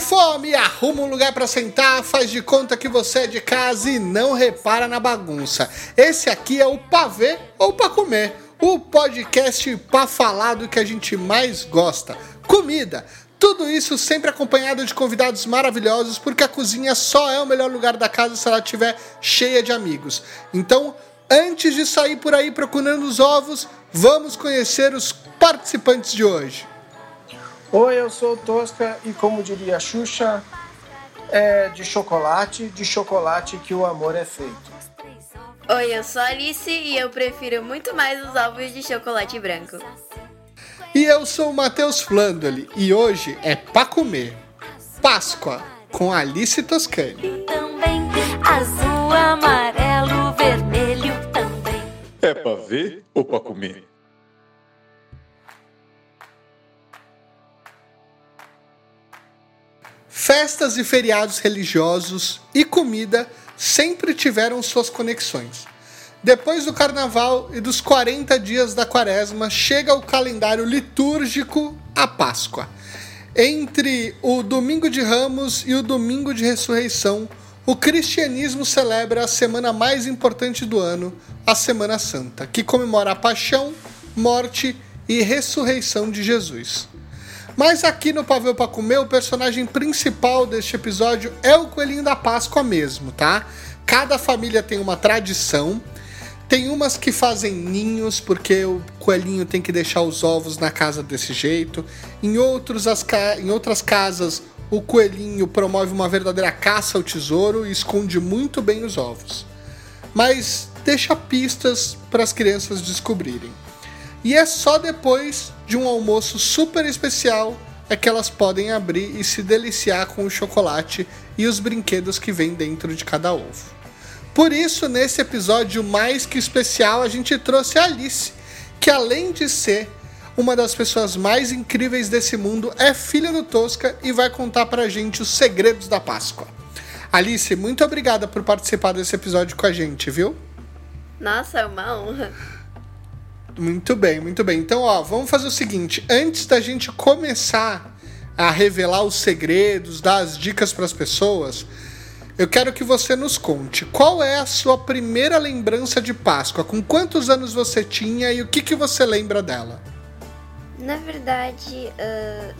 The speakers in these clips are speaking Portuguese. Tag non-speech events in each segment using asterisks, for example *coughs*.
Fome! Arruma um lugar para sentar, faz de conta que você é de casa e não repara na bagunça. Esse aqui é o Pavê ou Pra Comer, o podcast pra falar do que a gente mais gosta: comida. Tudo isso sempre acompanhado de convidados maravilhosos, porque a cozinha só é o melhor lugar da casa se ela estiver cheia de amigos. Então, antes de sair por aí procurando os ovos, vamos conhecer os participantes de hoje. Oi, eu sou o Tosca e como diria a Xuxa, é de chocolate, de chocolate que o amor é feito. Oi, eu sou a Alice e eu prefiro muito mais os ovos de chocolate branco. E eu sou o Matheus Flandoli e hoje é pra comer Páscoa com Alice Toscani. Também azul, amarelo, vermelho também. É pra ver ou pra comer? Festas e feriados religiosos e comida sempre tiveram suas conexões. Depois do carnaval e dos 40 dias da quaresma, chega o calendário litúrgico, a Páscoa. Entre o domingo de Ramos e o domingo de ressurreição, o cristianismo celebra a semana mais importante do ano, a Semana Santa, que comemora a paixão, morte e ressurreição de Jesus. Mas aqui no Pavel para Comer, o personagem principal deste episódio é o Coelhinho da Páscoa mesmo, tá? Cada família tem uma tradição tem umas que fazem ninhos porque o coelhinho tem que deixar os ovos na casa desse jeito. Em, outros, as ca... em outras casas, o coelhinho promove uma verdadeira caça ao tesouro e esconde muito bem os ovos. Mas deixa pistas para as crianças descobrirem. E é só depois de um almoço super especial é que elas podem abrir e se deliciar com o chocolate e os brinquedos que vem dentro de cada ovo. Por isso, nesse episódio mais que especial, a gente trouxe a Alice, que além de ser uma das pessoas mais incríveis desse mundo, é filha do Tosca e vai contar pra gente os segredos da Páscoa. Alice, muito obrigada por participar desse episódio com a gente, viu? Nossa, é uma honra. Muito bem, muito bem. Então, ó, vamos fazer o seguinte: antes da gente começar a revelar os segredos, dar as dicas para as pessoas, eu quero que você nos conte qual é a sua primeira lembrança de Páscoa. Com quantos anos você tinha e o que, que você lembra dela? Na verdade, uh,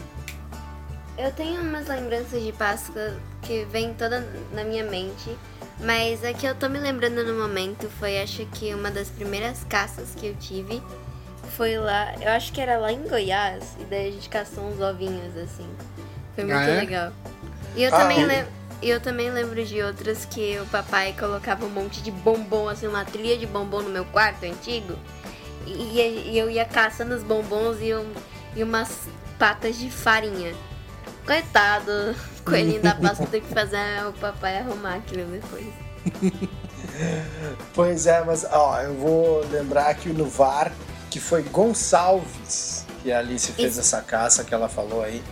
eu tenho umas lembranças de Páscoa que vem toda na minha mente, mas a que eu tô me lembrando no momento foi, acho que uma das primeiras caças que eu tive foi lá, eu acho que era lá em Goiás, e daí a gente caçou uns ovinhos assim. Foi muito ah, é? legal. E eu ah, também lembro. E eu também lembro de outras que o papai colocava um monte de bombom, assim, uma trilha de bombom no meu quarto antigo. E, e eu ia caçando os bombons e, um, e umas patas de farinha. Coitado, *laughs* coelhinho da Páscoa tem que fazer o papai arrumar aquilo depois. *laughs* pois é, mas ó, eu vou lembrar aqui no VAR que foi Gonçalves que a Alice fez Isso. essa caça que ela falou aí.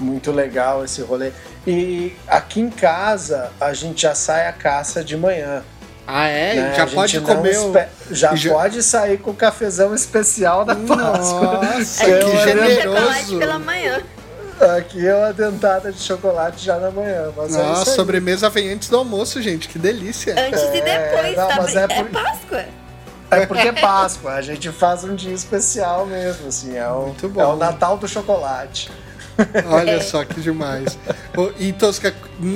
Muito legal esse rolê. E aqui em casa a gente já sai a caça de manhã. Ah, é? Né? Já pode comer. Espe... Já, já, pode sair com o cafezão especial da Páscoa. Nossa, que é generoso. pela manhã. Aqui é uma dentada de chocolate já na manhã. Mas é Nossa, é sobremesa vem antes do almoço, gente. Que delícia. Antes é, e depois, não, tá? Mas é, é por... Páscoa. É porque é Páscoa. A gente faz um dia especial mesmo, assim. É o, Muito bom. É o Natal do chocolate. Olha é. só que demais. E Tosca,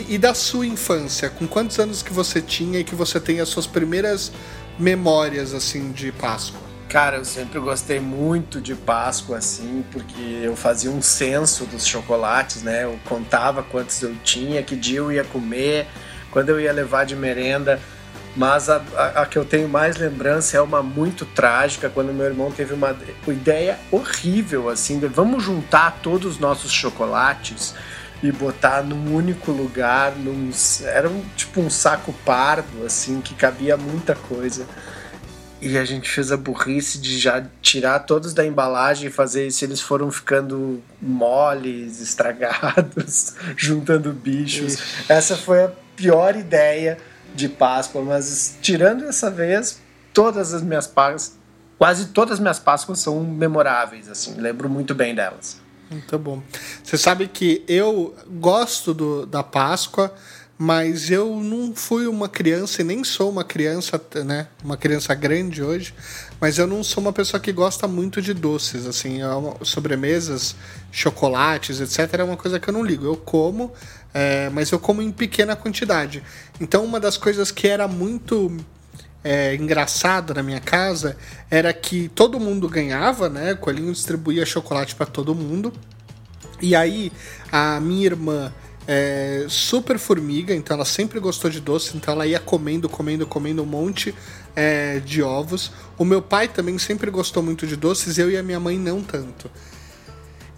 e da sua infância, com quantos anos que você tinha e que você tem as suas primeiras memórias assim de Páscoa? Cara, eu sempre gostei muito de Páscoa, assim, porque eu fazia um censo dos chocolates, né? Eu contava quantos eu tinha, que dia eu ia comer, quando eu ia levar de merenda. Mas a, a, a, que eu tenho mais lembrança é uma muito trágica, quando meu irmão teve uma, uma ideia horrível, assim, de vamos juntar todos os nossos chocolates e botar num único lugar, num, era um, tipo um saco pardo, assim, que cabia muita coisa. E a gente fez a burrice de já tirar todos da embalagem e fazer isso. Eles foram ficando moles, *laughs* estragados, juntando bichos. Essa foi a pior ideia de Páscoa, mas tirando essa vez, todas as minhas Páscoas, quase todas as minhas Páscoas são memoráveis, assim, lembro muito bem delas. Muito bom. Você sabe que eu gosto do, da Páscoa, mas eu não fui uma criança e nem sou uma criança, né? Uma criança grande hoje, mas eu não sou uma pessoa que gosta muito de doces, assim, é sobremesas, chocolates, etc. É uma coisa que eu não ligo. Eu como, é, mas eu como em pequena quantidade. Então, uma das coisas que era muito é, engraçado na minha casa era que todo mundo ganhava, né? O coelhinho distribuía chocolate para todo mundo. E aí a minha irmã é super formiga, então ela sempre gostou de doce, então ela ia comendo, comendo, comendo um monte é, de ovos. O meu pai também sempre gostou muito de doces, eu e a minha mãe não tanto.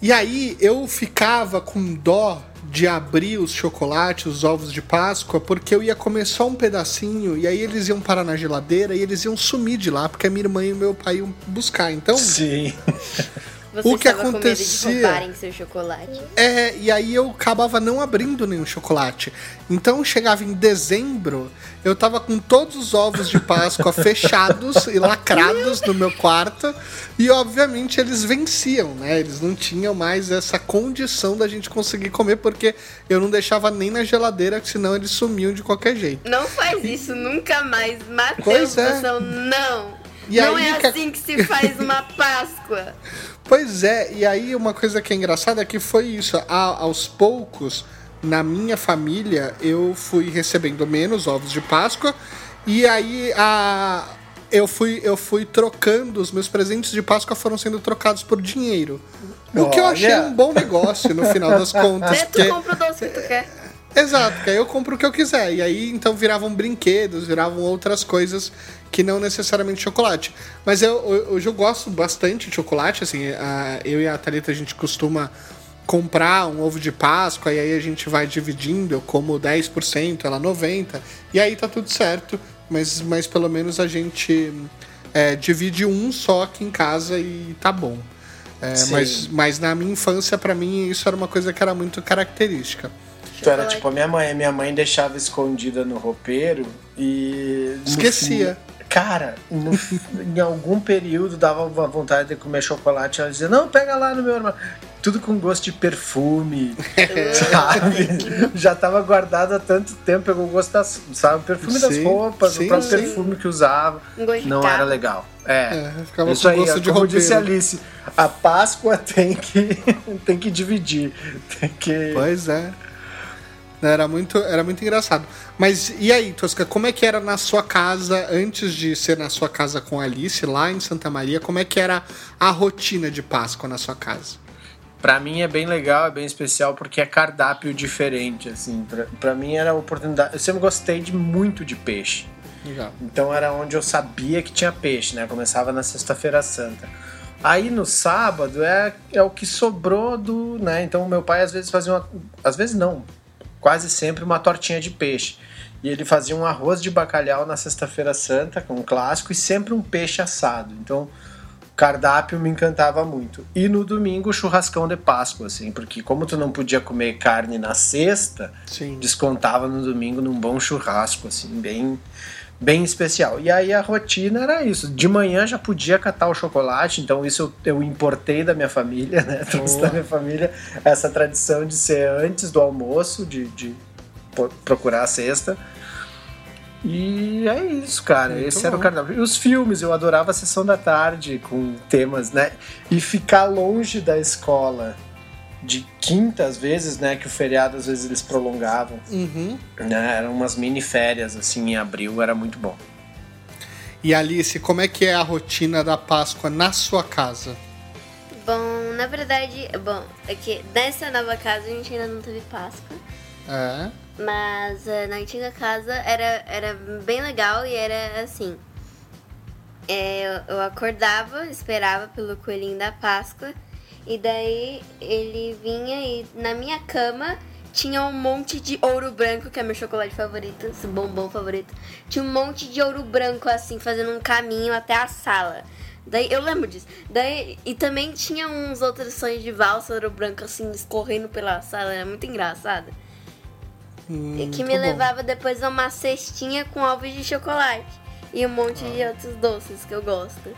E aí eu ficava com dó de abrir os chocolates, os ovos de Páscoa, porque eu ia comer só um pedacinho e aí eles iam parar na geladeira e eles iam sumir de lá, porque a minha irmã e o meu pai iam buscar. Então, Sim. Você O que acontecia- roubarem seu chocolate. É, e aí eu acabava não abrindo nenhum chocolate. Então chegava em dezembro, eu tava com todos os ovos de Páscoa *laughs* fechados e lacrados no meu *laughs* quarto, e obviamente eles venciam, né? Eles não tinham mais essa condição da gente conseguir comer, porque eu não deixava nem na geladeira, senão eles sumiam de qualquer jeito. Não faz isso nunca mais, Matheus. Pois é. Não. E não é que- assim que se faz uma *laughs* Páscoa. Pois é, e aí uma coisa que é engraçada é que foi isso. A- aos poucos, na minha família, eu fui recebendo menos ovos de Páscoa. E aí a, eu, fui, eu fui trocando, os meus presentes de Páscoa foram sendo trocados por dinheiro. O que eu achei um bom negócio no final das *laughs* contas. Né? Tu porque- compra o doce que tu quer. Exato, que aí eu compro o que eu quiser. E aí então viravam brinquedos, viravam outras coisas que não necessariamente chocolate. Mas eu, hoje eu gosto bastante de chocolate, assim, a- eu e a Thalita a gente costuma comprar um ovo de Páscoa e aí a gente vai dividindo, eu como 10%, ela 90%, e aí tá tudo certo, mas, mas pelo menos a gente é, divide um só aqui em casa e tá bom. É, mas, mas na minha infância, pra mim, isso era uma coisa que era muito característica. Tu era Chocolate. tipo a minha mãe. Minha mãe deixava escondida no roupeiro e. Esquecia. fim- Cara, no- *laughs* em algum período dava uma vontade de comer chocolate. Ela dizia: Não, pega lá no meu armário. Tudo com gosto de perfume, *laughs* sabe? Já tava guardado há tanto tempo, pegou o gosto das, sabe? O perfume das Sim, roupas, sim, o próprio sim. perfume que usava. Não era legal. É. É, ficava Isso com aí, gosto de como disse a roupeiro. Alice, a Páscoa tem que, *laughs* tem que dividir. Tem que. Pois é. Era muito, era muito engraçado. Mas e aí, Tosca, como é que era na sua casa, antes de ser na sua casa com a Alice, lá em Santa Maria, como é que era a rotina de Páscoa na sua casa? Pra mim é bem legal, é bem especial porque é cardápio diferente, assim. Pra, pra mim era a oportunidade. Eu sempre gostei de muito de peixe. Legal. Então era onde eu sabia que tinha peixe, né? Começava na Sexta-feira Santa. Aí no sábado é, é o que sobrou do, né? Então meu pai às vezes fazia uma, às vezes não, quase sempre uma tortinha de peixe. E ele fazia um arroz de bacalhau na Sexta-feira Santa, com um clássico e sempre um peixe assado. Então o cardápio me encantava muito. E no domingo churrascão de Páscoa, assim, porque como tu não podia comer carne na sexta, Sim. descontava no domingo num bom churrasco, assim, bem, bem especial. E aí a rotina era isso. De manhã já podia catar o chocolate, então isso eu, eu importei da minha família, né? *laughs* Trouxe da minha família essa tradição de ser antes do almoço, de, de procurar a cesta. E é isso, cara. Muito Esse era o bom. cardápio. E os filmes, eu adorava a sessão da tarde com temas, né? E ficar longe da escola de quinta, às vezes, né? Que o feriado, às vezes, eles prolongavam. Uhum. Né? Eram umas mini férias, assim, em abril. Era muito bom. E Alice, como é que é a rotina da Páscoa na sua casa? Bom, na verdade, bom, é que nessa nova casa a gente ainda não teve Páscoa. É. Mas eh, na antiga casa era, era bem legal e era assim. é, eu, eu acordava, esperava pelo coelhinho da Páscoa. E daí ele vinha e na minha cama tinha um monte de ouro branco, que é meu chocolate favorito, esse bombom favorito. Tinha um monte de ouro branco assim, fazendo um caminho até a sala. Daí eu lembro disso. Daí, e também tinha uns outros sonhos de valsa ouro branco assim, escorrendo pela sala. Era muito engraçado. Hum, E que me bom. levava depois a uma cestinha com ovos de chocolate. E um monte de outros doces que eu gosto.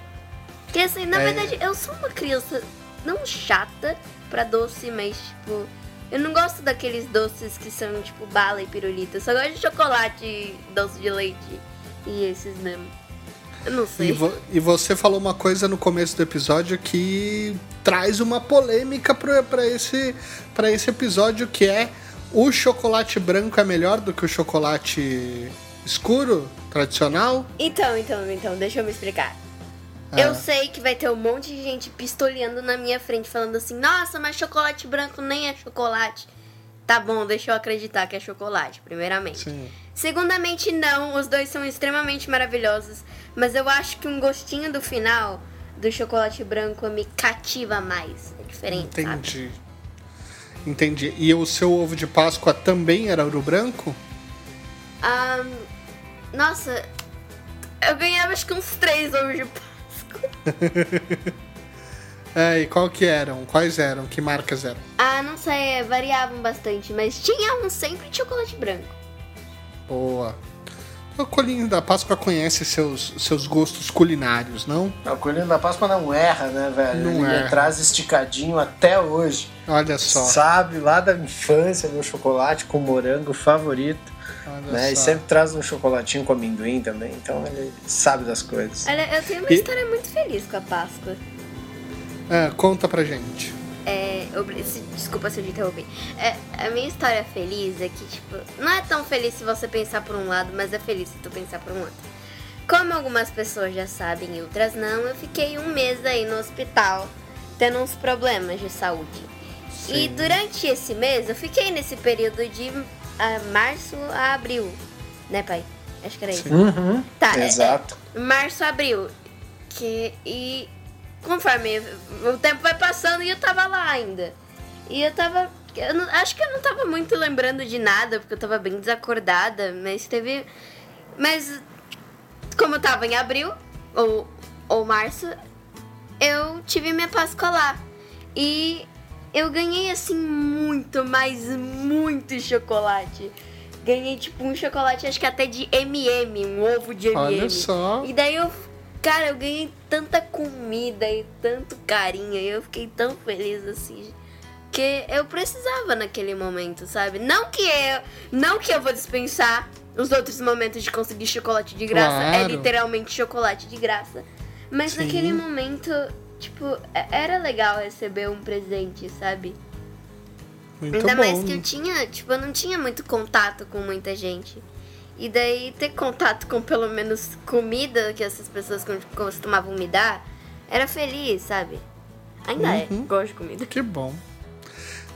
Que assim, na É. verdade, eu sou uma criança não chata, pra doce, mas tipo. Eu não gosto daqueles doces que são tipo bala e pirulita. Eu só gosto de chocolate, doce de leite e esses mesmo. Eu não E, sei. vo- e você falou uma coisa no começo do episódio que traz uma polêmica pra esse, pra esse episódio, que é o chocolate branco é melhor do que o chocolate escuro, tradicional? Então, então, então, deixa eu me explicar. Ah. Eu sei que vai ter um monte de gente pistoleando na minha frente, falando assim: nossa, mas chocolate branco nem é chocolate. Tá bom, deixa eu acreditar que é chocolate, primeiramente. Sim. Segundamente, não, os dois são extremamente maravilhosos, mas eu acho que um gostinho do final do chocolate branco me cativa mais. É diferente, sabe? Entendi. Entendi. E o seu ovo de Páscoa também era ouro branco? Ahn, nossa, eu ganhava acho que uns três ovos de Páscoa. *laughs* É, e qual que eram? Quais eram? Que marcas eram? Ah, não sei, é, variavam bastante, mas tinha um sempre de chocolate branco. Boa. O Colinho da Páscoa conhece seus, seus gostos culinários, não? O coelhinho da Páscoa não erra, né, velho? Não Ele erra. traz esticadinho até hoje. Olha só. Sabe, lá da infância, meu chocolate com morango favorito. Né? E sempre traz um chocolatinho com amendoim também. Então ele sabe das coisas. Olha, eu tenho uma E- história muito feliz com a Páscoa. É, conta pra gente. É, desculpa se eu te interrompi. É, a minha história feliz é que, tipo, não é tão feliz se você pensar por um lado, mas é feliz se tu pensar por um outro. Como algumas pessoas já sabem e outras não, eu fiquei um mês aí no hospital tendo uns problemas de saúde. E Sim. durante esse mês, eu fiquei nesse período de ah, março a abril, né, pai? Acho que era isso. Uhum. Tá, é- Exato. março, abril. Que, e conforme o tempo vai passando e eu tava lá ainda. E eu tava. Eu não- acho que eu não tava muito lembrando de nada, porque eu tava bem desacordada, mas teve. Mas como eu tava em abril ou, ou março, eu tive minha Páscoa lá. E eu ganhei assim muito, mas muito chocolate. Ganhei tipo um chocolate, acho que até de MM, um ovo de MM. Olha só. E daí eu, cara, eu ganhei tanta comida e tanto carinho, e eu fiquei tão feliz assim. Que eu precisava naquele momento, sabe? Não que eu, não que eu vou dispensar os outros momentos de conseguir chocolate de graça, é Claro. literalmente chocolate de graça. Mas Sim. naquele momento, tipo, é- era legal receber um presente, sabe? Muito Ainda bom. mais que eu tinha, tipo, eu não tinha muito contato com muita gente. E daí ter contato com pelo menos comida que essas pessoas co- costumavam me dar, era feliz, sabe? Ainda Uhum. é, gosto de comida. Que bom.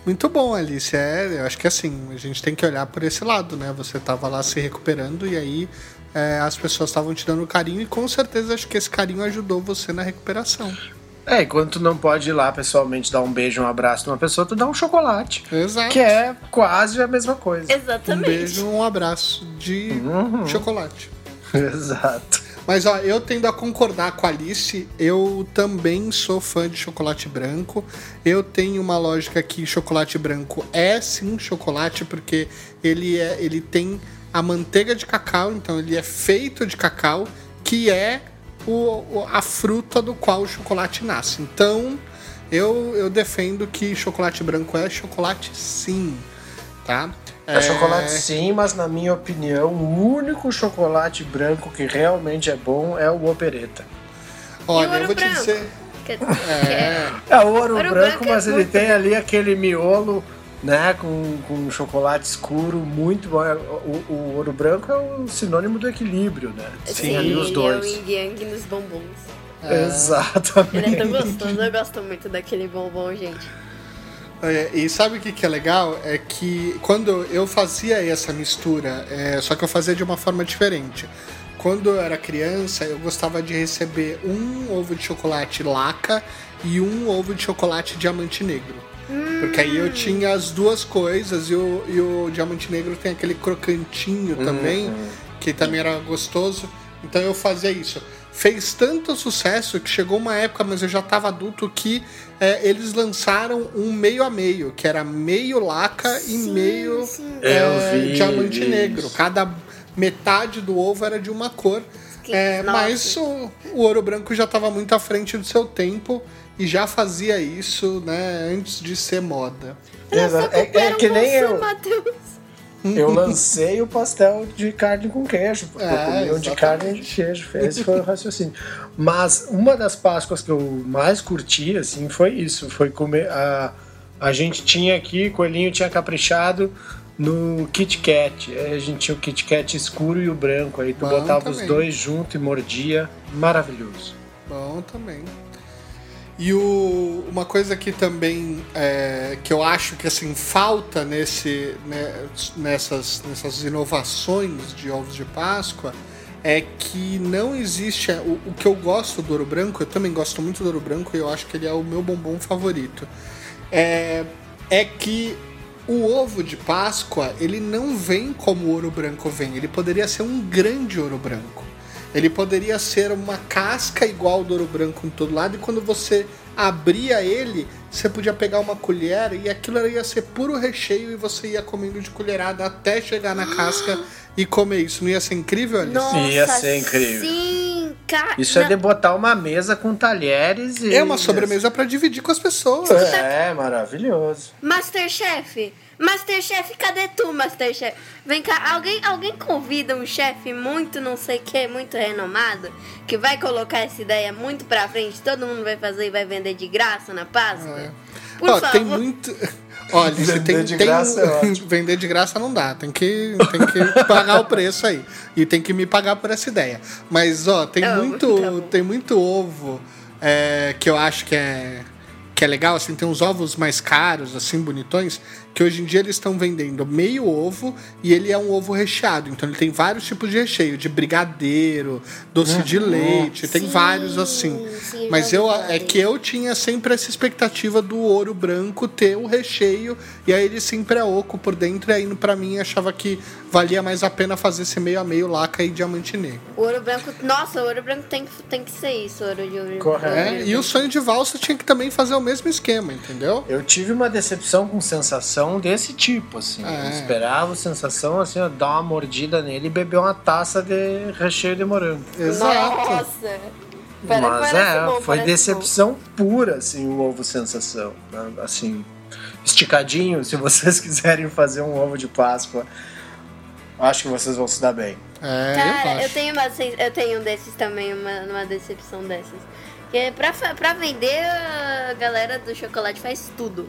Muito bom, Alice. É, eu acho que assim, a gente tem que olhar por esse lado, né? Você tava lá se recuperando e aí é, as pessoas estavam te dando carinho e com certeza acho que esse carinho ajudou você na recuperação. É, e quando tu não pode ir lá pessoalmente dar um beijo, um abraço numa pessoa, tu dá um chocolate. Exato. Que é quase a mesma coisa. Um Exatamente. beijo, um abraço de Uhum. chocolate. *laughs* Exato. Mas ó, eu tendo a concordar com a Alice, eu também sou fã de chocolate branco. Eu tenho uma lógica que chocolate branco é sim chocolate, porque ele, é, ele tem a manteiga de cacau, então ele é feito de cacau, que é o, o- a fruta do qual o chocolate nasce. Então eu, eu defendo que chocolate branco é chocolate sim, tá? É chocolate sim, mas na minha opinião, o único chocolate branco que realmente é bom é o opereta. Olha, eu vou te branco? dizer. Que- É, É ouro, Ouro branco, branco é mas ele tem ali aquele miolo, né, com, com chocolate escuro, muito bom. É, O, o ouro branco é o sinônimo do equilíbrio, né? Tem ali os dois. é o yin yang nos bombons. Exatamente. Ele é tão gostoso, eu gosto muito daquele bombom, gente. É, e sabe o que, que é legal? É que quando eu fazia essa mistura, é, só que eu fazia de uma forma diferente. Quando eu era criança, eu gostava de receber um ovo de chocolate laca e um ovo de chocolate diamante negro. Porque aí eu tinha as duas coisas e o, e o diamante negro tem aquele crocantinho também, que também era gostoso. Então eu fazia isso. Fez tanto sucesso que chegou uma época, mas eu já estava adulto, que é, eles lançaram um meio a meio, que era meio laca e Sim, meio sim. é, vi diamante negro. Cada metade do ovo era de uma cor. É, mas o, o ouro branco já estava muito à frente do seu tempo e já fazia isso, né, antes de ser moda. Exato. É, é que nem Você, eu. Matheus. Eu lancei o pastel de carne com queijo, porque É, eu comi um de carne e de queijo. Esse foi o raciocínio. Mas uma das Páscoas que eu mais curti, assim, foi isso. Foi comer. A, a gente tinha aqui, coelhinho tinha caprichado no Kit Kat. Aí A gente tinha o Kit Kat escuro e o branco. Aí tu Bom botava os também. dois junto e mordia. Maravilhoso. Bom também. E o, uma coisa que também é, que eu acho que assim falta nesse, né, nessas, nessas inovações de ovos de Páscoa é que não existe o, o que eu gosto do ouro branco. Eu também gosto muito do ouro branco e eu acho que ele é o meu bombom favorito. É, é que o ovo de Páscoa ele não vem como o ouro branco vem. Ele poderia ser um grande ouro branco. Ele poderia ser uma casca igual do ouro branco em todo lado, e quando você abria ele, você podia pegar uma colher e aquilo ia ser puro recheio e você ia comendo de colherada até chegar na casca *gasps* e comer isso. Não ia ser incrível, Alice? Nossa, Ia ser incrível. Sim, Isso é de botar uma mesa com talheres e. É uma sobremesa para dividir com as pessoas. É, maravilhoso. Masterchef. Masterchef, cadê tu, Masterchef? Vem cá, alguém, alguém convida um chefe muito não sei o que, muito renomado, que vai colocar essa ideia muito pra frente, todo mundo vai fazer e vai vender de graça na Páscoa? É. Por Ó, favor. tem muito. *laughs* Olha, você Vender tem, de tem graça é ótimo. *laughs* vender de graça não dá, tem que, tem que pagar o preço aí. E tem que me pagar por essa ideia. Mas, ó, tem muito, tem muito ovo é, que eu acho que é, que é legal, assim, tem uns ovos mais caros, assim, bonitões, que hoje em dia eles estão vendendo meio ovo e ele é um ovo recheado. Então ele tem vários tipos de recheio, de brigadeiro, doce de leite, tem Sim, vários assim. sim, Mas eu é que eu tinha sempre essa expectativa do ouro branco ter o recheio e aí ele sempre é oco por dentro e aí pra mim achava que valia mais a pena fazer esse meio a meio laca e diamante negro. O ouro branco, nossa, o ouro branco tem, que- tem que ser isso, ouro de ouro. Correto. É, e o sonho de valsa tinha que também fazer o mesmo esquema, entendeu? Eu tive uma decepção com sensação desse tipo, assim. É. Eu esperava sensação, assim, ó, dar uma mordida nele e beber uma taça de recheio de morango. Exato. Nossa! Mas parece é, bom, foi decepção pura, assim, o ovo sensação. né? Assim, esticadinho, se vocês *laughs* quiserem fazer um ovo de Páscoa, acho que vocês vão se dar bem. É, Cara, eu eu tenho, uma, eu tenho um desses também, uma, uma decepção dessas. Que pra, pra vender, a galera do chocolate faz tudo.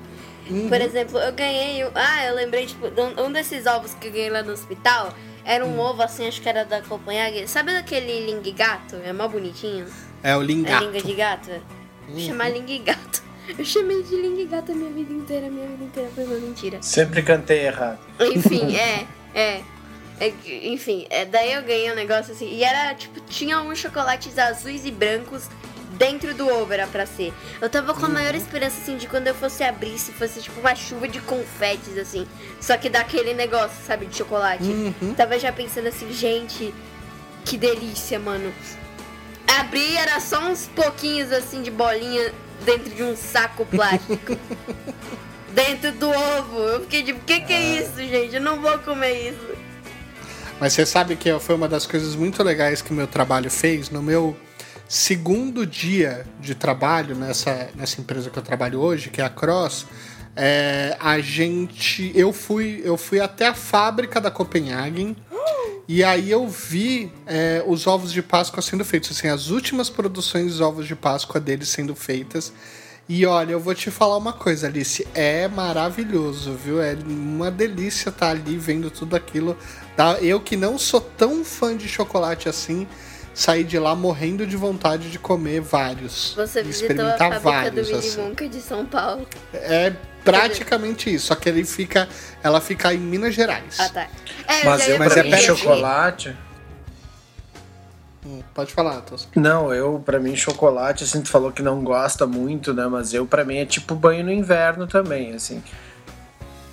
Uhum. Por exemplo, eu ganhei. um- Ah, eu lembrei, tipo, de um um desses ovos que eu ganhei lá no hospital. Era um ovo assim, acho que era da Copenhague. Sabe aquele ling gato? É mó bonitinho. É o É lingato. língua de gato? Vou chamar ling gato. Eu chamei de ling gato a minha vida inteira. Minha vida inteira foi uma mentira. Sempre cantei errado. Enfim, *laughs* é, é. É que- Enfim, é, daí eu ganhei um negócio assim. E era, tipo, tinha uns chocolates azuis e brancos dentro do ovo, era pra ser. Eu tava com a maior esperança, assim, de quando eu fosse abrir, se fosse, tipo, uma chuva de confetes, assim. Só que daquele negócio, sabe, de chocolate. Tava já pensando assim, gente, que delícia, mano. Abri, era só uns pouquinhos, assim, de bolinha dentro de um saco plástico. *laughs* dentro do ovo. Eu fiquei tipo, que que é isso, gente? Eu não vou comer isso. Mas você sabe que foi uma das coisas muito legais que o meu trabalho fez no meu segundo dia de trabalho nessa, nessa empresa que eu trabalho hoje, que é a Cross. é, a gente, eu fui, eu fui até a fábrica da Copenhagen e aí eu vi é, os ovos de Páscoa sendo feitos, assim, as últimas produções de ovos de Páscoa deles sendo feitas. E olha, eu vou te falar uma coisa, Alice, é maravilhoso, viu? É uma delícia estar ali vendo tudo aquilo. Tá? Eu que não sou tão fã de chocolate assim, saí de lá morrendo de vontade de comer vários. Você visitou a fábrica do vários. Willy assim. Wonka de São Paulo. É praticamente isso, só que ele fica, ela fica em Minas Gerais. Ah, tá. É, Mas eu, Mas é mim, chocolate. Hum, pode falar, Tosca. Não, eu, pra mim, chocolate, assim, tu falou que não gosta muito, né? Mas eu, pra mim, é tipo banho no inverno também, assim.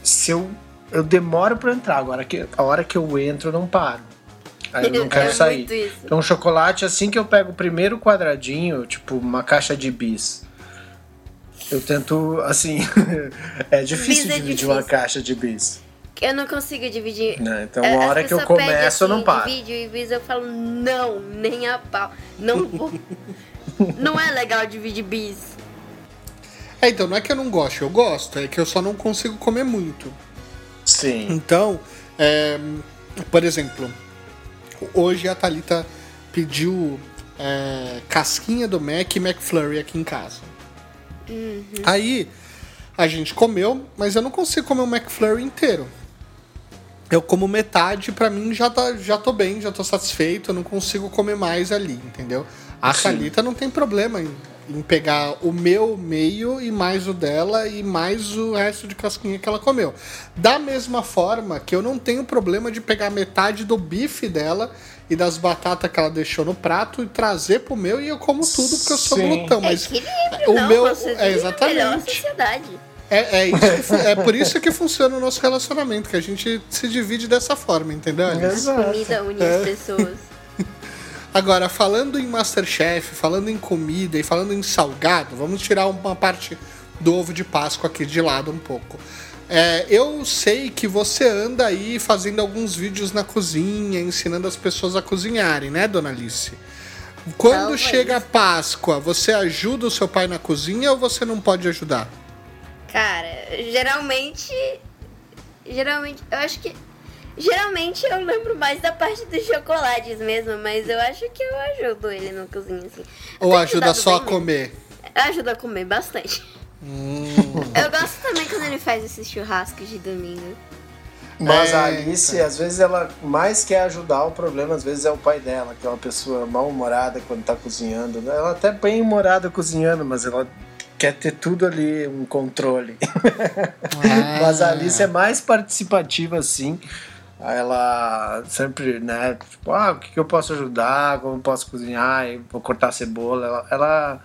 Se eu. Eu demoro pra entrar, agora que a hora que eu entro, eu não paro. Aí eu não *laughs* quero É sair. Então, chocolate, assim que eu pego o primeiro quadradinho, tipo uma caixa de bis, eu tento, assim. *laughs* é difícil Bis é dividir uma difícil. caixa de bis. Eu não consigo dividir. Né? Então, É, uma as hora que eu pessoas pedem, começo, eu não assim, paro. Divide e bis, eu falo, não, nem a pau. Não vou. *laughs* não é legal dividir bis. É, então, não é que eu não gosto, eu gosto, é que eu só não consigo comer muito. Sim. Então, é, por exemplo, hoje a Thalita pediu é, casquinha do Mac e McFlurry aqui em casa. Aí a gente comeu, mas eu não consigo comer o McFlurry inteiro. Eu como metade, pra mim já, tá, já tô bem, já tô satisfeito, eu não consigo comer mais ali, entendeu? A Sim. Thalita não tem problema em, em pegar o meu meio e mais o dela e mais o resto de casquinha que ela comeu. Da mesma forma que eu não tenho problema de pegar metade do bife dela e das batatas que ela deixou no prato e trazer pro meu e eu como tudo porque eu sou Sim. glutão. Mas Equilíbrio, o não, meu. É, exatamente. sociedade. É, é, isso é por isso que funciona o nosso relacionamento, que a gente se divide dessa forma, entendeu? Exato. Comida une É. as pessoas. *laughs* Agora, falando em Masterchef, falando em comida e falando em salgado, vamos tirar uma parte do ovo de Páscoa aqui de lado um pouco. É, eu sei que você anda aí fazendo alguns vídeos na cozinha, ensinando as pessoas a cozinharem, né, dona Alice? Quando chega a Páscoa, você ajuda o seu pai na cozinha ou você não pode ajudar? Cara, geralmente. Geralmente, eu acho que. Geralmente eu lembro mais da parte dos chocolates mesmo, mas eu acho que eu ajudo ele na cozinha, assim. Eu Ou ajuda só a mesmo. comer? Eu ajudo a comer bastante. Hum. Eu gosto também quando ele faz esses churrascos de domingo. Mas a É, Alice, às vezes, ela mais quer ajudar o problema, às vezes é o pai dela, que é uma pessoa mal-humorada quando tá cozinhando. né? Ela até bem humorada cozinhando, mas ela quer ter tudo ali, um controle. Ah. *laughs* Mas a Alice é mais participativa, assim. Ela sempre, né? Tipo, ah, o que, que eu posso ajudar? Como eu posso cozinhar? Eu Vou cortar cebola. Ela, ela,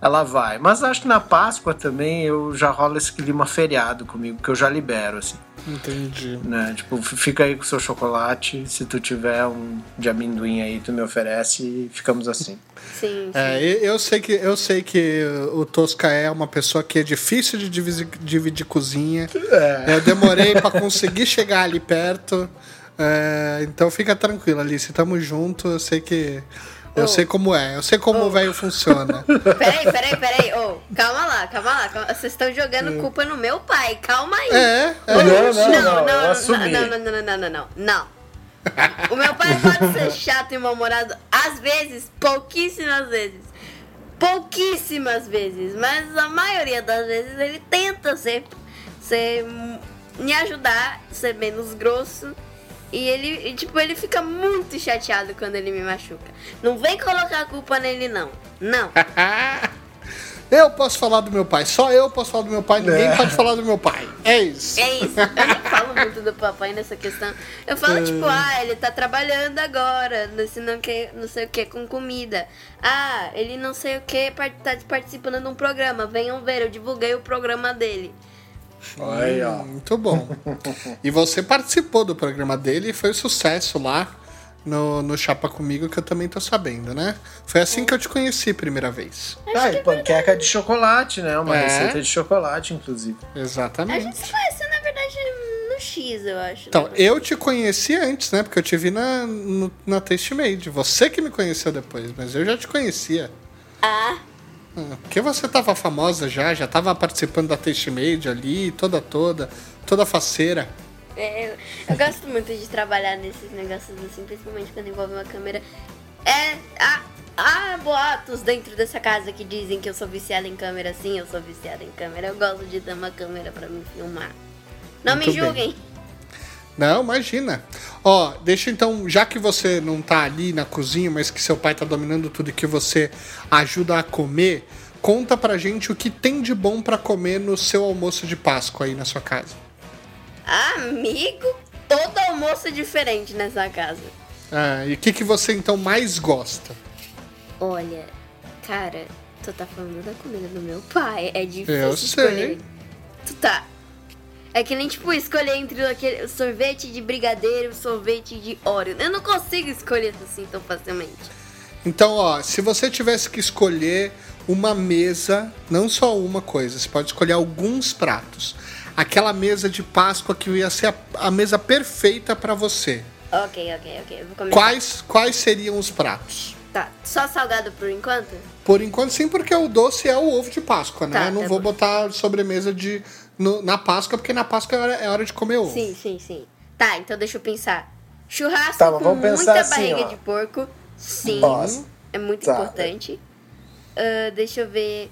ela vai. Mas acho que na Páscoa também eu já rola esse clima feriado comigo, que eu já libero, assim. Entendi. Né? Tipo, fica aí com o seu chocolate. Se tu tiver um de amendoim aí, tu me oferece e ficamos assim. Sim, *laughs* sim. É, eu sei que eu sei que o Tosca é uma pessoa que é difícil de dividir, dividir cozinha. É. Eu demorei pra conseguir *laughs* chegar ali perto. É, então fica tranquilo, Alice. Tamo junto. Eu sei que eu Oh. sei como é. Eu sei como o velho funciona. *laughs* Peraí, peraí, peraí. Ô, calma lá, calma lá. calma- Vocês estão jogando culpa no meu pai. Calma aí. É, é. Não, não, não, não, não, não, não, não, não, não, não. O meu pai pode ser *laughs* chato e mal-humorado às vezes, pouquíssimas vezes. Pouquíssimas vezes, mas a maioria das vezes ele tenta ser, ser me ajudar, ser menos grosso. E ele, e, tipo, ele fica muito chateado quando ele me machuca. Não vem colocar a culpa nele, não. Não. *laughs* Eu posso falar do meu pai. Só eu posso falar do meu pai. Ninguém É. pode falar do meu pai. É isso. É isso. Eu nem *laughs* falo muito do papai nessa questão. Eu falo, tipo, ah, ele tá trabalhando agora, nesse não, que, não sei o que, com comida. Ah, ele não sei o que, tá participando de um programa. Venham ver, eu divulguei o programa dele. Olha aí, ó. Hum, Muito bom. *laughs* E você participou do programa dele e foi um sucesso lá no, no Chapa Comigo, que eu também tô sabendo, né? Foi assim que eu te conheci a primeira vez. Ah, e panqueca de chocolate, né? Uma É. receita de chocolate, inclusive. A gente Exatamente. se conheceu, na verdade, no X, eu acho. Então, eu te conheci antes, né? Porque eu te vi na, no, na Taste Made. Você que me conheceu depois, mas eu já te conhecia. Ah, Porque você tava famosa já, já tava participando da Taste Made ali, toda, toda, toda faceira. é, eu, eu gosto muito de trabalhar nesses negócios assim, principalmente quando envolve uma câmera. É. Há, há boatos dentro dessa casa que dizem que eu sou viciada em câmera. Sim, eu sou viciada em câmera. Eu gosto de ter uma câmera pra me filmar. Não Muito me bem. Não, imagina. Ó, deixa então, já que você não tá ali na cozinha, mas que seu pai tá dominando tudo e que você ajuda a comer, conta pra gente o que tem de bom pra comer no seu almoço de Páscoa aí na sua casa. Amigo, todo almoço é diferente nessa casa. Ah, e o que, que você então mais gosta? Olha, cara, tu tá falando da comida do meu pai. É difícil Eu escolher. sei. Tu tá. É que nem, tipo, escolher entre aquele sorvete de brigadeiro e sorvete de Oreo. Eu não consigo escolher assim tão facilmente. Então, ó, se você tivesse que escolher uma mesa, não só uma coisa, você pode escolher alguns pratos. Aquela mesa de Páscoa que ia ser a, a mesa perfeita para você. Ok, ok, ok. Vou começar. Quais, quais seriam os pratos? Tá, só salgado por enquanto? Por enquanto, sim, porque o doce é o ovo de Páscoa, né? Tá, Eu não tá vou bom. botar sobremesa de, no- na Páscoa, porque na Páscoa é hora, é hora de comer ovo. Sim, sim, sim. Tá, então deixa eu pensar. Churrasco Tá, com vamos muita pensar assim, barriga ó. de porco. Sim. Nossa. É muito Tá. importante. Ah, deixa eu ver.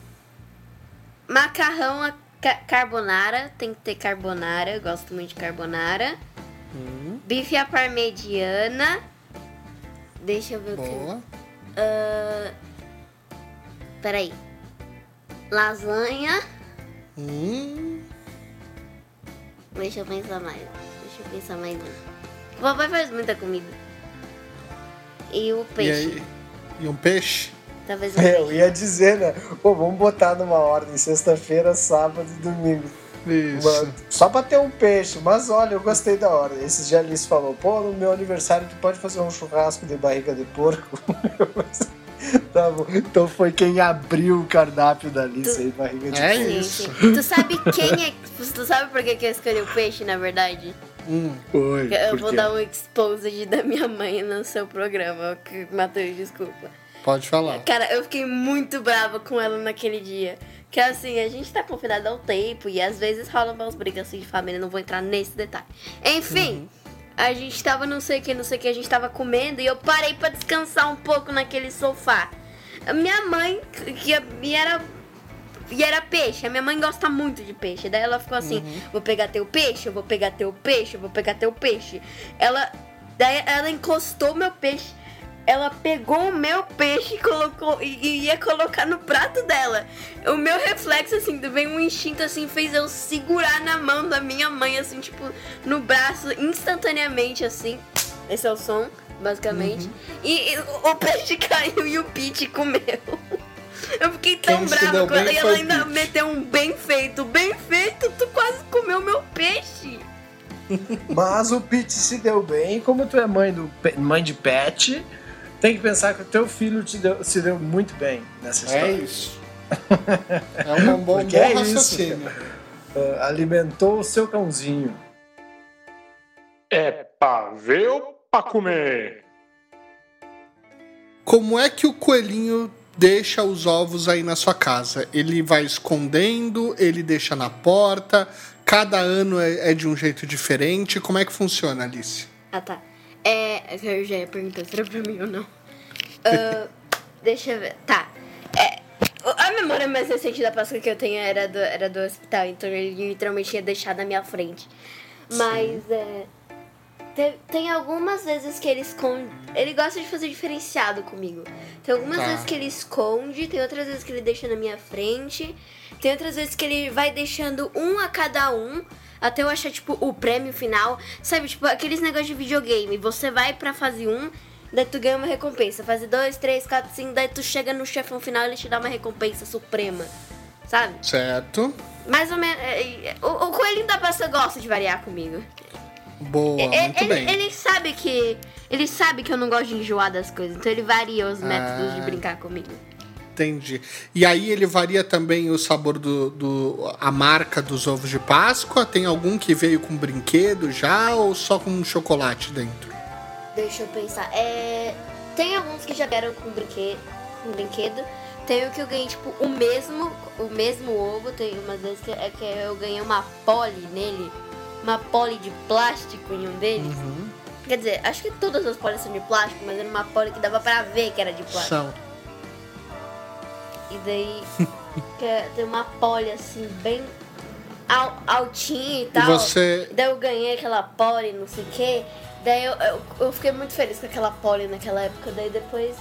Macarrão a ca- carbonara. Tem que ter carbonara. Eu gosto muito de carbonara. Hum. Bife à parmegiana. Deixa eu ver o que. Boa. Ah, peraí. Lasanha. Hum, Deixa eu pensar mais. Deixa eu pensar mais um. O papai faz muita comida. E o e, peixe. aí, e um peixe? Talvez um Eu peixe. ia dizer, né? Pô, vamos botar numa ordem sexta-feira, sábado e domingo. Isso. Uma- só pra ter um peixe, mas olha, eu gostei da hora. Esses dias a Alice falou, pô, no meu aniversário tu pode fazer um churrasco de barriga de porco. *laughs* *laughs* tá bom. Então foi quem abriu o cardápio da Alice aí, barriga de É. Sim, isso. Tu sabe quem é. *laughs* Tu sabe por que que eu escolhi o peixe, na verdade? Hum, Oi, Eu por vou quê? dar um exposed da minha mãe no seu programa. Matheus, desculpa. pode falar. Cara, eu fiquei muito brava com ela naquele dia. Que assim, a gente tá confinado um tempo e às vezes rolam umas brigas assim de família, não vou entrar nesse detalhe. Enfim, a gente tava não sei o que, não sei o que, a gente tava comendo e eu parei pra descansar um pouco naquele sofá. A minha mãe, que era. E era peixe, a minha mãe gosta muito de peixe. Daí ela ficou assim: vou pegar teu peixe, eu vou pegar teu peixe, eu vou pegar teu peixe. Ela. Daí ela encostou meu peixe. Ela pegou o meu peixe e colocou e, e ia colocar no prato dela. O meu reflexo, assim, veio um instinto assim, fez eu segurar na mão da minha mãe, assim, tipo, no braço, instantaneamente, assim. Esse é o som, basicamente. E, e o, peixe *laughs* caiu e o Pete comeu. *laughs* Eu fiquei tão Quem brava com ela. E ela ainda meteu um bem feito. Bem feito, tu quase comeu meu peixe. Mas o Pete se deu bem, como tu é mãe, do, mãe de pet, tem que pensar que o teu filho te deu- se deu muito bem nessa É história. isso. É um *laughs* bom, Porque bom é isso, raciocínio. Ah, alimentou o seu cãozinho. É pra ver ou pra comer? Como é que o coelhinho deixa os ovos aí na sua casa? Ele vai escondendo, ele deixa na porta, cada ano é, é de um jeito diferente. Como é que funciona, Alice? Ah, tá. É. Eu já ia perguntar se era pra mim ou não. Ah, deixa eu ver. Tá. É, a memória mais recente da Páscoa que eu tenho era do, era do hospital, então ele literalmente tinha deixado na minha frente. Mas é. Tem, tem algumas vezes que ele esconde. Ele gosta de fazer diferenciado comigo. Tem algumas Tá. vezes que ele esconde, tem outras vezes que ele deixa na minha frente, tem outras vezes que ele vai deixando um a cada um. Até eu achar, tipo, o prêmio final. Sabe, tipo, aqueles negócios de videogame. Você vai pra fase 1, daí tu ganha uma recompensa. Fase 2, 3, 4, 5, daí tu chega no chefão final e ele te dá uma recompensa suprema. Sabe? Certo? Mais ou menos. é, é, O, o coelhinho da pasta gosta de variar comigo. Boa, É, muito ele, bem. ele sabe que. Ele sabe que eu não gosto de enjoar das coisas, então ele varia os métodos de Ah. brincar comigo. Entendi. E aí ele varia também o sabor do, do. a marca dos ovos de Páscoa? Tem algum que veio com brinquedo já ou só com chocolate dentro? Deixa eu pensar. É, tem alguns que já vieram com brinquedo, com brinquedo. Tem o que eu ganhei, tipo, o mesmo, o mesmo ovo. Tem umas vezes que, é que eu ganhei uma pole nele. Uma pole de plástico em um deles. Uhum. Quer dizer, acho que todas as poles são de plástico, mas era uma pole que dava pra ver que era de plástico. São. E daí *laughs* tem uma pole assim, bem al- altinha e tal. você- Daí eu ganhei aquela pole, não sei o quê. Daí eu, eu, eu fiquei muito feliz com aquela pole naquela época. Daí depois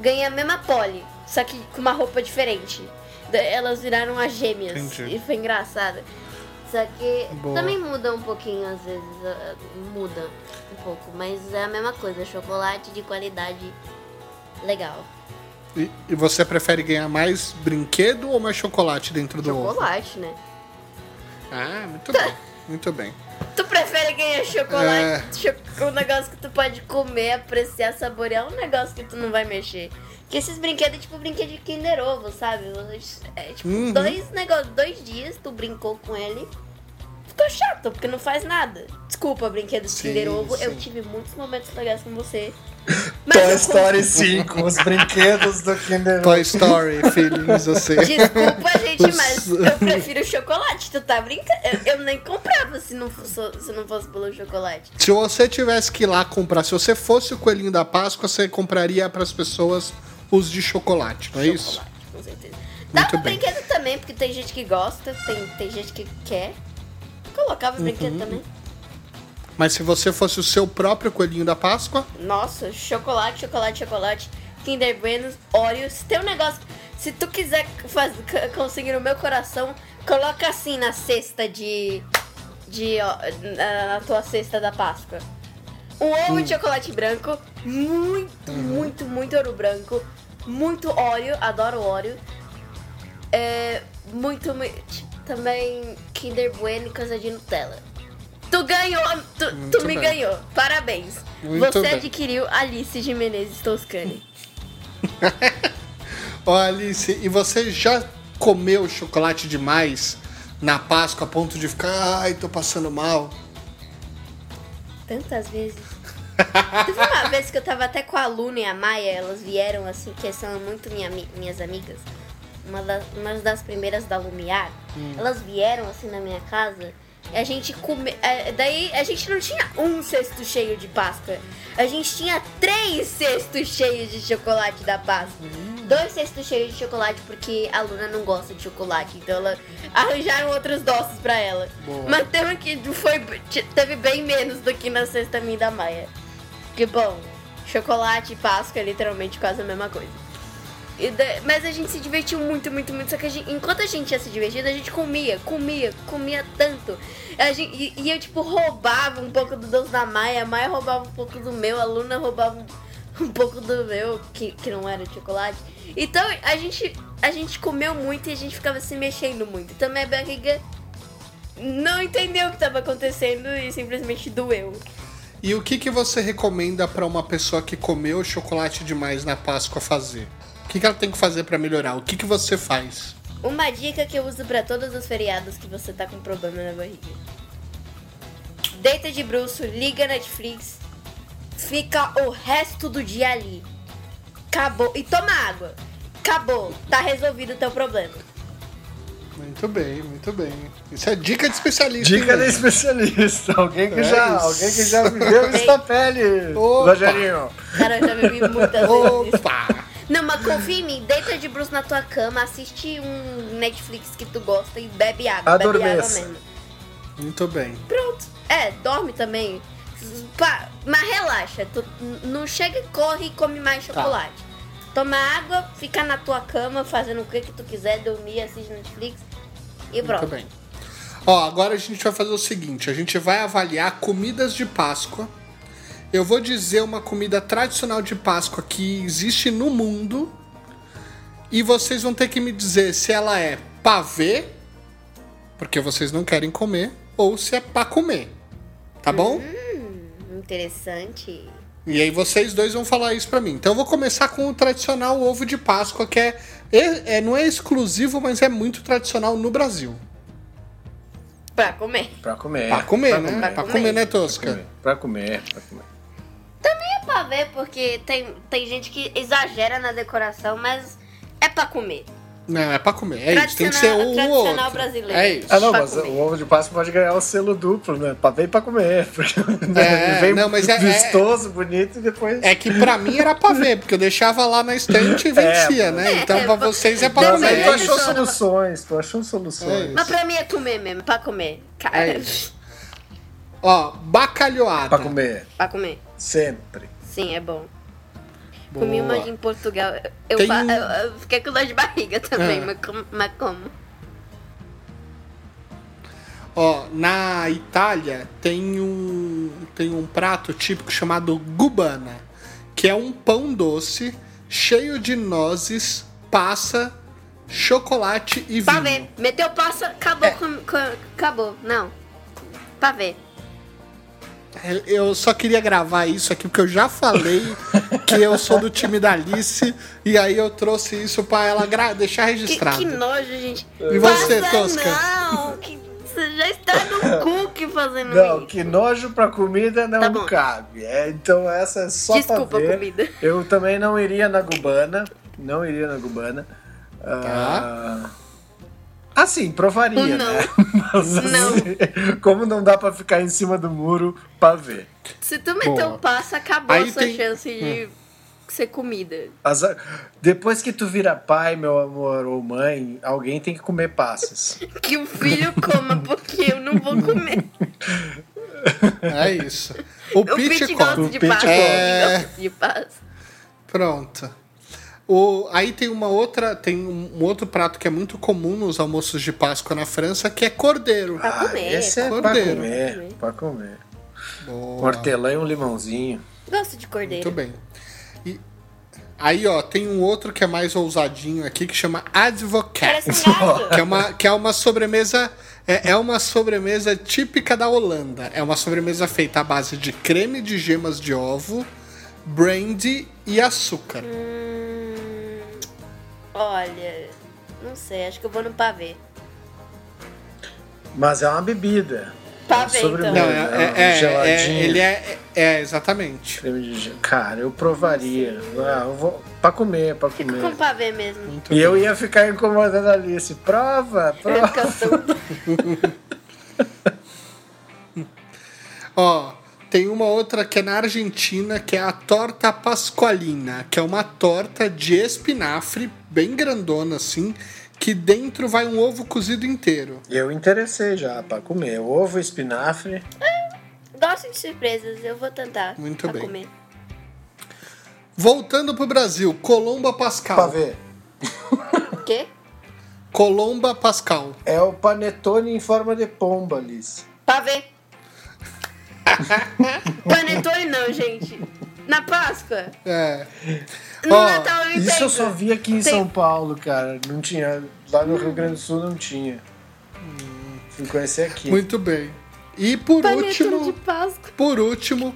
ganhei a mesma pole, só que com uma roupa diferente. Daí elas viraram as gêmeas. Entendi. E foi engraçado. Só que Boa. também muda um pouquinho às vezes. Muda um pouco. Mas é a mesma coisa, chocolate de qualidade legal. E, e você prefere ganhar mais brinquedo ou mais chocolate dentro do ovo? Chocolate, né? Ah, muito bem. Muito bem. Tu prefere ganhar chocolate? É. Um negócio que tu pode comer, apreciar, saborear, um negócio que tu não vai mexer. Que esses brinquedos é tipo brinquedo de Kinder Ovo, sabe? É tipo Uhum. dois negócios, dois dias tu brincou com ele. Ficou chato, porque não faz nada. Desculpa, brinquedo de Sim, Kinder Ovo. Eu sim. tive muitos momentos legais com você. Toy eu Story 5, os brinquedos do Kinder Toy Story, feelings, você. Desculpa, gente, Os- mas eu prefiro chocolate. Tu tá brincando? Eu, eu nem comprava se não, fosse, se não fosse pelo chocolate. Se você tivesse que ir lá comprar, se você fosse o coelhinho da Páscoa, você compraria para as pessoas os de chocolate, não é isso? Chocolate, com certeza. Dá Muito pra bem. brinquedo também, porque tem gente que gosta, tem, tem gente que quer. Colocava Uhum. brinquedo também. Mas se você fosse o seu próprio coelhinho da Páscoa, Nossa, chocolate, chocolate, chocolate, Kinder Bueno, Oreo. Se tem um negócio. Se tu quiser faz, conseguir o meu coração, coloca assim na cesta de. de ó, na, na tua cesta da Páscoa. Um ovo de chocolate branco, muito, muito, muito ouro branco, muito Oreo, adoro Oreo. É, muito, muito. Também Kinder Bueno e coisa de Nutella. Tu ganhou, tu, tu me bem. ganhou. Parabéns. Muito Você bem. adquiriu Alice de Menezes Toscani. *laughs* ó Alice, e você já comeu chocolate demais na Páscoa a ponto de ficar, ai, tô passando mal? Tantas vezes. *laughs* Teve uma vez que eu tava até com a Luna e a Maia, elas vieram assim, que são muito minha, minhas amigas. Uma das, uma das primeiras da Lumiar. Elas vieram assim na minha casa. E a gente come... é, Daí a gente não tinha um cesto cheio de Páscoa. A gente tinha três cestos cheios de chocolate da Páscoa. Dois cestos cheios de chocolate porque a Luna não gosta de chocolate. Então ela *laughs* arranjaram outros doces pra ela. Boa. Mas teve que foi teve bem menos do que na cesta minha da Maia. Que bom, chocolate e Páscoa é literalmente quase a mesma coisa. Mas a gente se divertiu muito, muito, muito. Só que a gente- enquanto a gente ia se divertindo, a gente comia, comia, comia tanto. A gente, e, e eu, tipo, roubava um pouco do doce da Maia, a Maia roubava um pouco do meu, a Luna roubava um, um pouco do meu, que, que não era chocolate. Então a gente, a gente comeu muito e a gente ficava se mexendo muito. Então minha barriga não entendeu o que estava acontecendo e simplesmente doeu. E o que, que você recomenda para uma pessoa que comeu chocolate demais na Páscoa fazer? O que, que ela tem que fazer para melhorar? O que, que você faz? Uma dica que eu uso pra todos os feriados que você tá com problema na barriga. Deita de bruxo, liga Netflix, fica o resto do dia ali. Acabou. E toma água. Acabou. Tá resolvido o teu problema. Muito bem, muito bem. Isso é dica de especialista. Dica velho? especialista. Alguém que, É já, isso. alguém que já viveu isso na pele. Opa. Rogerinho. Cara, eu já bebi muitas vezes. Opa! Não, mas confia em mim. Deita de bruxo na tua cama, assiste um Netflix que tu gosta e bebe água. Bebe água Adormeça. mesmo. Muito bem. Pronto. É, dorme também. Pá, mas relaxa. Tu não chega e corre e come mais Tá. chocolate. Toma água, fica na tua cama fazendo o que, que tu quiser, dormir, assiste Netflix e Muito pronto. bem. Ó, agora a gente vai fazer o seguinte: a gente vai avaliar comidas de Páscoa. Eu vou dizer uma comida tradicional de Páscoa que existe no mundo. E vocês vão ter que me dizer se ela é pavê, porque vocês não querem comer, ou se é pra comer. Tá bom? Interessante. E aí vocês dois vão falar isso pra mim. Então eu vou começar com o tradicional ovo de Páscoa, que é, é- é- não é exclusivo, mas é muito tradicional no Brasil. Pra comer. Pra comer. Pra comer, né? Pra Pra comer. comer, né, Pra Tosca? comer. Pra comer. Pra comer. É pra ver, porque tem, tem gente que exagera na decoração, mas é pra comer. Não, é pra comer. É isso, tem que ser Tradicional- um ou outro. brasileiro. É isso. Ah, não, Pra mas comer. o ovo de Páscoa pode ganhar o selo duplo, né? Pra ver e pra comer. *laughs* Porque É, vem não, mas é- vistoso, bonito e depois. É que pra mim era pra ver, porque eu deixava lá na estante e *laughs* vencia, né? Então pra vocês é pra Mas comer. aí tu É achou isso. soluções, tu achou soluções. É. Mas pra mim é comer mesmo, pra comer. Cara, É isso. Ó, bacalhoada. Pra comer. pra comer. Sempre. Sim, é bom. Boa. Comi uma em Portugal. Eu, Tem eu- eu fiquei com dor de barriga também, Ah. mas, como, mas como? Ó, na Itália tem um, tem um prato típico chamado gubana, que é um pão doce cheio de nozes, passa, chocolate e Pra vinho. ver. Meteu passa, acabou É. com, com- Acabou. Não. Pra ver. Eu só queria gravar isso aqui porque eu já falei que eu sou do time da Alice e aí eu trouxe isso pra ela gra- deixar Que, registrado. que nojo, gente. E você, Passa Tosca? Não, que você já está no *laughs* cookie fazendo Não, isso. que nojo pra comida não Tá cabe. É, então essa é só Desculpa, pra ver. comida. Eu também não iria na Gubana. Não iria na Gubana. Ah, assim, provaria, Não. né? *laughs* Mas Não. assim, como não dá pra ficar em cima do muro pra ver. Se tu meter Boa. o passo, acabou Aí a sua tem- chance de ser comida. As- depois que tu vira pai, meu amor, ou mãe, alguém tem que comer passas. *laughs* Que o filho coma, porque eu não vou comer. É isso. O, O Pete come. gosta O de gosta passo. Pronto. O, aí tem uma outra, tem um, outro prato que é muito comum nos almoços de Páscoa na França, que é cordeiro. Pra comer, esse é pra cordeiro. comer, pra comer. Boa. Hortelã e um limãozinho. Gosto de cordeiro. Muito bem. E aí, ó, tem um outro que é mais ousadinho aqui que chama Advocat. Um *laughs* que é uma, que é uma sobremesa. É, é uma sobremesa típica da Holanda. É uma sobremesa feita à base de creme de gemas de ovo, brandy e açúcar. Hum, olha, não sei, acho que eu vou no pavê. Mas é uma bebida. Pavê, sobremesa. então. Não, é, é, é, geladinho. é- ele é, é, exatamente. Creme de gelo. Cara, eu provaria. Ah, eu vou. Pra comer, pra Fico comer. com pavê mesmo. Muito E bem. eu ia ficar incomodando a Alice. Prova, Eu *laughs* ia prova. Ó, tem uma outra que é na Argentina, que é a torta pascualina, que é uma torta de espinafre, bem grandona assim, que dentro vai um ovo cozido inteiro. Eu interessei já pra comer. Ovo, espinafre. Gosto de surpresas, eu vou tentar. Muito pra bem. comer. Voltando pro Brasil, Colomba Pascal. Pra ver. O quê? Colomba Pascal. É o panetone em forma de pomba, Alice. Pavê. *laughs* Panetone não, gente. Na Páscoa. É. No Ó, Natal eu entendo. Isso eu só vi aqui em Tem- São Paulo, cara. Não tinha. Lá no Rio Grande do Sul não tinha. Fui conhecer aqui. Muito bem. E por Panetone último, de Páscoa. por último,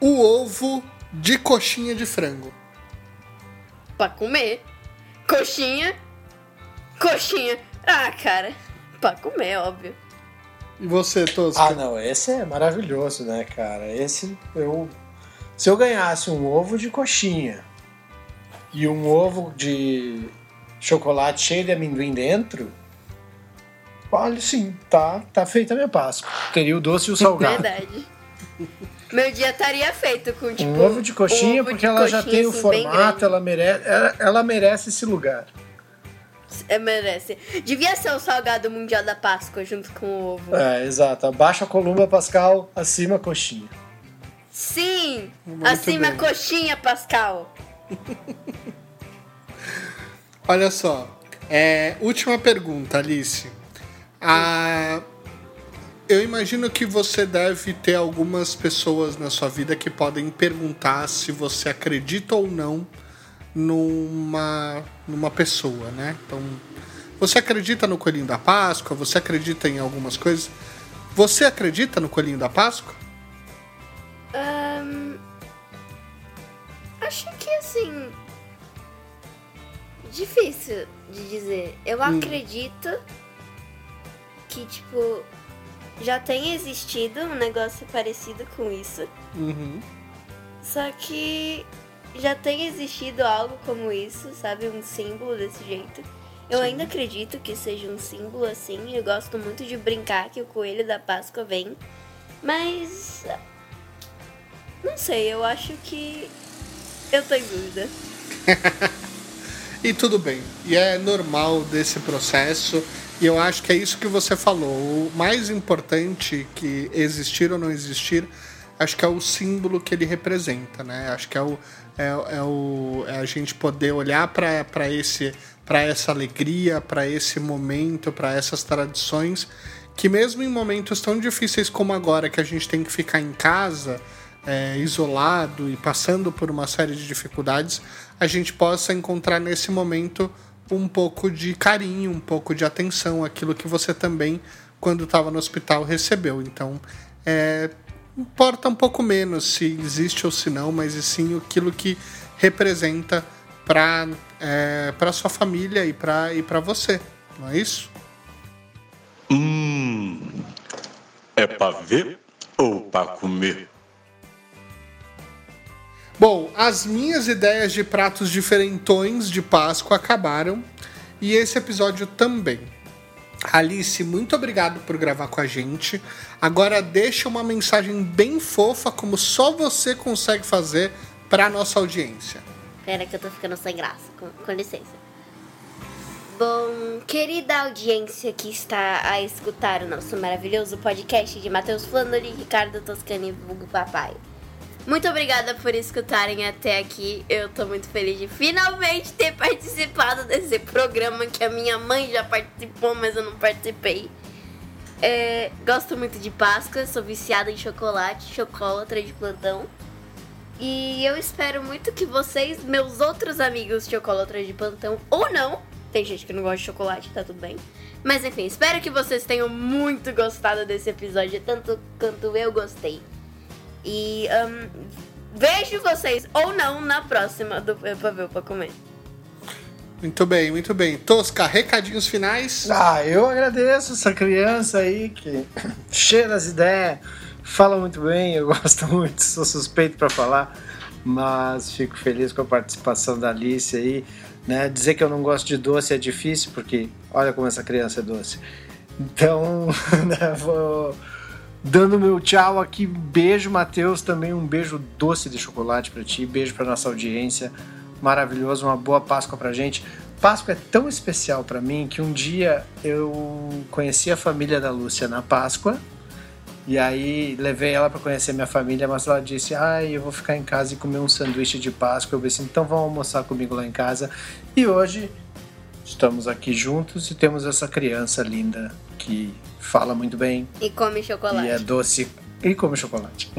o ovo de coxinha de frango. Pra comer. Coxinha. Coxinha. Ah, cara. Pra comer, óbvio. E você, Tosca? Ah, não, esse é maravilhoso, né, cara? Esse eu. Se eu ganhasse um ovo de coxinha e um ovo de chocolate cheio de amendoim dentro, olha, sim, tá, tá feita a minha Páscoa. Teria o doce e o salgado. Verdade. Meu dia estaria feito com, tipo... Um ovo de coxinha, um ovo porque de ela já coxinha, tem o assim, bem formato, ela merece, ela, ela merece esse lugar. É, merece. Devia ser o salgado mundial da Páscoa junto com o ovo. É, exato. Abaixo a coluna Pascal, acima a coxinha. Sim! Muito Acima bem. coxinha, Pascal. *laughs* Olha só. É, última pergunta, Alice. Ah, eu imagino que você deve ter algumas pessoas na sua vida que podem perguntar se você acredita ou não numa, numa pessoa, né? Então, você acredita no Coelhinho da Páscoa? Você acredita em algumas coisas? Você acredita no Coelhinho da Páscoa? Ahn, acho que assim. Difícil de dizer. Eu acredito que, tipo, já tem existido um negócio parecido com isso. Uhum. Só que já tem existido algo como isso, sabe? Um símbolo desse jeito. Eu ainda acredito que seja um símbolo assim. Eu gosto muito de brincar que o coelho da Páscoa vem. Mas. Não sei, eu acho que. Eu tô em dúvida. *laughs* E tudo bem. E é normal desse processo. E eu acho que é isso que você falou. O mais importante que existir ou não existir, acho que é o símbolo que ele representa, né? Acho que é o é, é o é a gente poder olhar para esse para essa alegria, para esse momento, para essas tradições que mesmo em momentos tão difíceis como agora que a gente tem que ficar em casa, é, isolado e passando por uma série de dificuldades, a gente possa encontrar nesse momento um pouco de carinho, um pouco de atenção, aquilo que você também, quando estava no hospital, recebeu. Então, é, importa um pouco menos se existe ou se não, mas e sim aquilo que representa para é, para sua família e para e para você, não é isso? Hum, é para ver ou para comer? Bom, as minhas ideias de pratos diferentões de Páscoa acabaram e esse episódio também. Alice, muito obrigado por gravar com a gente. Agora deixa uma mensagem bem fofa, como só você consegue fazer para nossa audiência. Pera que eu tô ficando sem graça, com, com licença. Bom, querida audiência que está a escutar o nosso maravilhoso podcast de Matheus Flandori Ricardo Toscani, vulgo papai. Muito obrigada por escutarem até aqui. Eu tô muito feliz de finalmente ter participado desse programa que a minha mãe já participou, mas eu não participei. É, gosto muito de Páscoa, sou viciada em chocolate, chocolatra de plantão. E eu espero muito que vocês, meus outros amigos chocolatras de plantão, ou não, tem gente que não gosta de chocolate, tá tudo bem. Mas enfim, espero que vocês tenham muito gostado desse episódio, tanto quanto eu gostei. E um, vejo vocês ou não na próxima do Pra Ver Pra Comer. Muito bem, muito bem. Tosca, recadinhos finais? Ah, eu agradeço essa criança aí que *coughs* cheia das ideias, fala muito bem, eu *laughs* gosto muito, sou suspeito para falar, mas fico feliz com a participação da Alice aí. Né? Dizer que eu não gosto de doce é difícil, porque olha como essa criança é doce. Então, *laughs* né, vou dando meu tchau aqui. Beijo, Matheus, também um beijo doce de chocolate para ti, beijo para nossa audiência. Maravilhoso, uma boa Páscoa pra gente. Páscoa é tão especial para mim que um dia eu conheci a família da Lúcia na Páscoa. E aí levei ela para conhecer minha família, mas ela disse: "Ai, ah, eu vou ficar em casa e comer um sanduíche de Páscoa". Eu disse: "Então vão almoçar comigo lá em casa". E hoje estamos aqui juntos e temos essa criança linda que fala muito bem. E come chocolate. E é doce. E come chocolate.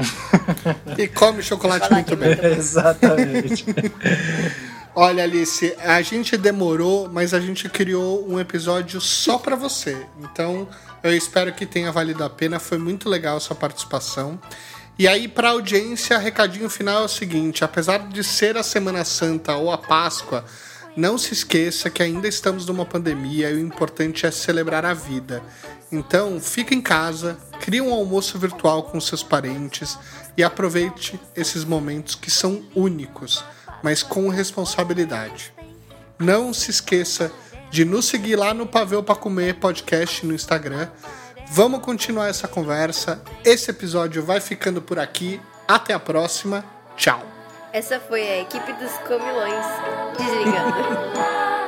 e come chocolate, chocolate muito bem. *laughs* Exatamente. Olha, Alice, a gente demorou, mas a gente criou um episódio só para você. Então, eu espero que tenha valido a pena. Foi muito legal a sua participação. E aí, para a audiência, recadinho final é o seguinte: apesar de ser a Semana Santa ou a Páscoa, não se esqueça que ainda estamos numa pandemia e o importante é celebrar a vida. Então, fique em casa, crie um almoço virtual com seus parentes e aproveite esses momentos que são únicos, mas com responsabilidade. Não se esqueça de nos seguir lá no Pavel para Comer podcast no Instagram. Vamos continuar essa conversa. Esse episódio vai ficando por aqui. Até a próxima. Tchau. Essa foi a equipe dos comilões desligando. *laughs*